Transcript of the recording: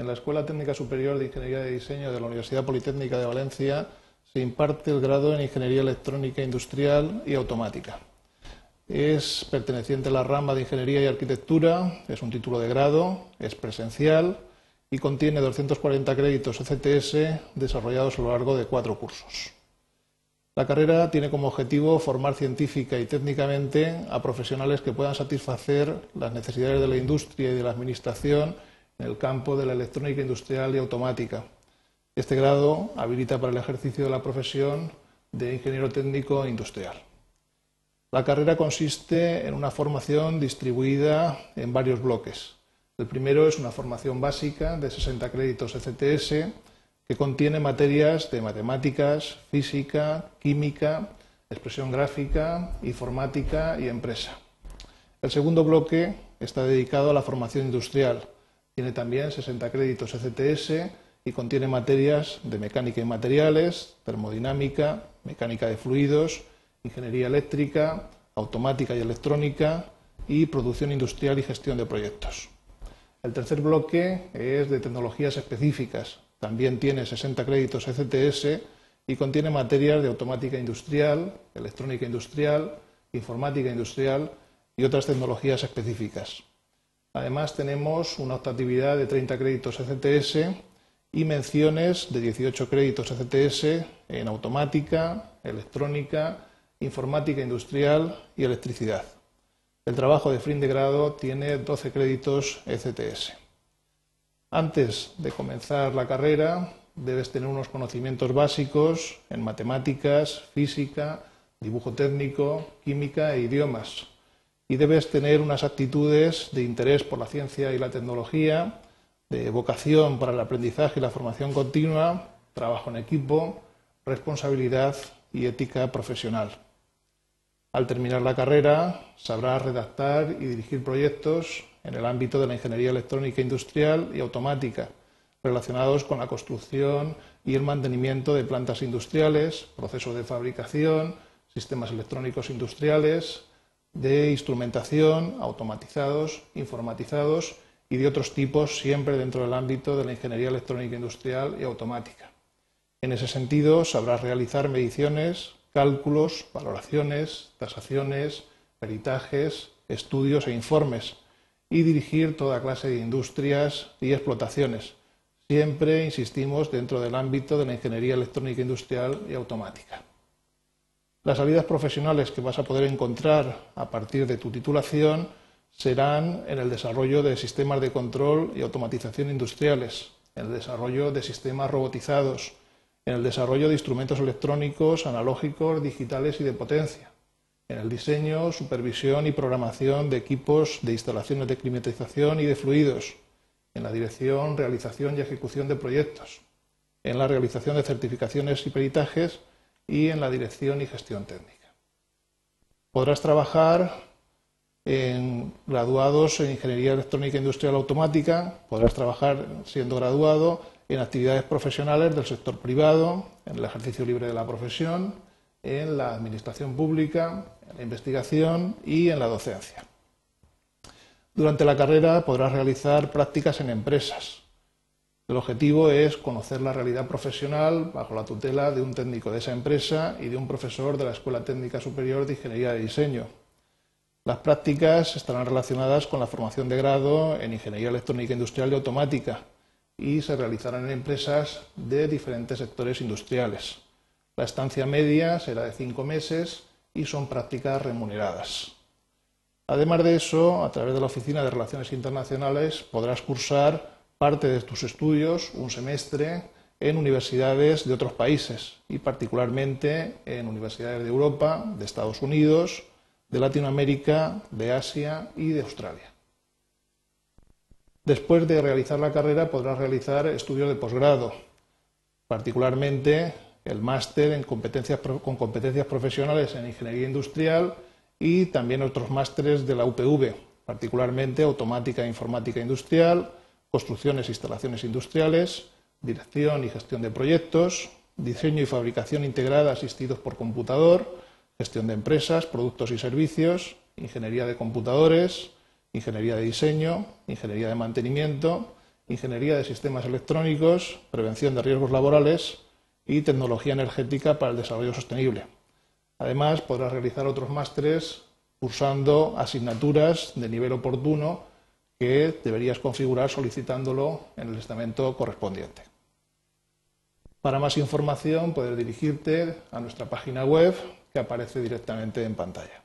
En la Escuela Técnica Superior de Ingeniería de Diseño de la Universidad Politécnica de Valencia se imparte el grado en Ingeniería Electrónica Industrial y Automática. Es perteneciente a la rama de Ingeniería y Arquitectura, es un título de grado, es presencial y contiene 240 créditos ECTS desarrollados a lo largo de cuatro cursos. La carrera tiene como objetivo formar científica y técnicamente a profesionales que puedan satisfacer las necesidades de la industria y de la administración en el campo de la electrónica industrial y automática. Este grado habilita para el ejercicio de la profesión de ingeniero técnico industrial. La carrera consiste en una formación distribuida en varios bloques. El primero es una formación básica de 60 créditos ECTS que contiene materias de matemáticas, física, química, expresión gráfica, informática y empresa. El segundo bloque está dedicado a la formación industrial. Tiene también 60 créditos ECTS y contiene materias de mecánica y materiales, termodinámica, mecánica de fluidos, ingeniería eléctrica, automática y electrónica y producción industrial y gestión de proyectos. El tercer bloque es de tecnologías específicas, también tiene 60 créditos ECTS y contiene materias de automática industrial, electrónica industrial, informática industrial y otras tecnologías específicas. Además, tenemos una optatividad de 30 créditos ECTS y menciones de 18 créditos ECTS en automática, electrónica, informática industrial y electricidad. El trabajo de fin de grado tiene 12 créditos ECTS. Antes de comenzar la carrera debes tener unos conocimientos básicos en matemáticas, física, dibujo técnico, química e idiomas. Y debes tener unas actitudes de interés por la ciencia y la tecnología, de vocación para el aprendizaje y la formación continua, trabajo en equipo, responsabilidad y ética profesional. Al terminar la carrera, sabrás redactar y dirigir proyectos en el ámbito de la ingeniería electrónica industrial y automática, relacionados con la construcción y el mantenimiento de plantas industriales, procesos de fabricación, sistemas electrónicos industriales, de instrumentación, automatizados, informatizados y de otros tipos, siempre dentro del ámbito de la ingeniería electrónica industrial y automática. En ese sentido, sabrás realizar mediciones, cálculos, valoraciones, tasaciones, peritajes, estudios e informes, y dirigir toda clase de industrias y explotaciones. Siempre insistimos dentro del ámbito de la ingeniería electrónica industrial y automática. Las salidas profesionales que vas a poder encontrar a partir de tu titulación serán en el desarrollo de sistemas de control y automatización industriales, en el desarrollo de sistemas robotizados, en el desarrollo de instrumentos electrónicos, analógicos, digitales y de potencia, en el diseño, supervisión y programación de equipos de instalaciones de climatización y de fluidos, en la dirección, realización y ejecución de proyectos, en la realización de certificaciones y peritajes y en la dirección y gestión técnica. Podrás trabajar en graduados en Ingeniería Electrónica Industrial Automática, podrás trabajar siendo graduado en actividades profesionales del sector privado, en el ejercicio libre de la profesión, en la administración pública, en la investigación y en la docencia. Durante la carrera podrás realizar prácticas en empresas. El objetivo es conocer la realidad profesional bajo la tutela de un técnico de esa empresa y de un profesor de la Escuela Técnica Superior de Ingeniería de Diseño. Las prácticas estarán relacionadas con la formación de grado en Ingeniería Electrónica Industrial y Automática y se realizarán en empresas de diferentes sectores industriales. La estancia media será de cinco meses y son prácticas remuneradas. Además de eso, a través de la Oficina de Relaciones Internacionales podrás cursar parte de tus estudios, un semestre, en universidades de otros países y particularmente en universidades de Europa, de Estados Unidos, de Latinoamérica, de Asia y de Australia. Después de realizar la carrera podrás realizar estudios de posgrado, particularmente el máster en competencias, con competencias profesionales en ingeniería industrial y también otros másteres de la UPV, particularmente automática e informática industrial, construcciones e instalaciones industriales, dirección y gestión de proyectos, diseño y fabricación integrada asistidos por computador, gestión de empresas, productos y servicios, ingeniería de computadores, ingeniería de diseño, ingeniería de mantenimiento Ingeniería de Sistemas Electrónicos, Prevención de Riesgos Laborales y Tecnología Energética para el Desarrollo Sostenible. Además, podrás realizar otros másteres cursando asignaturas de nivel oportuno que deberías configurar solicitándolo en el estamento correspondiente. Para más información puedes dirigirte a nuestra página web que aparece directamente en pantalla.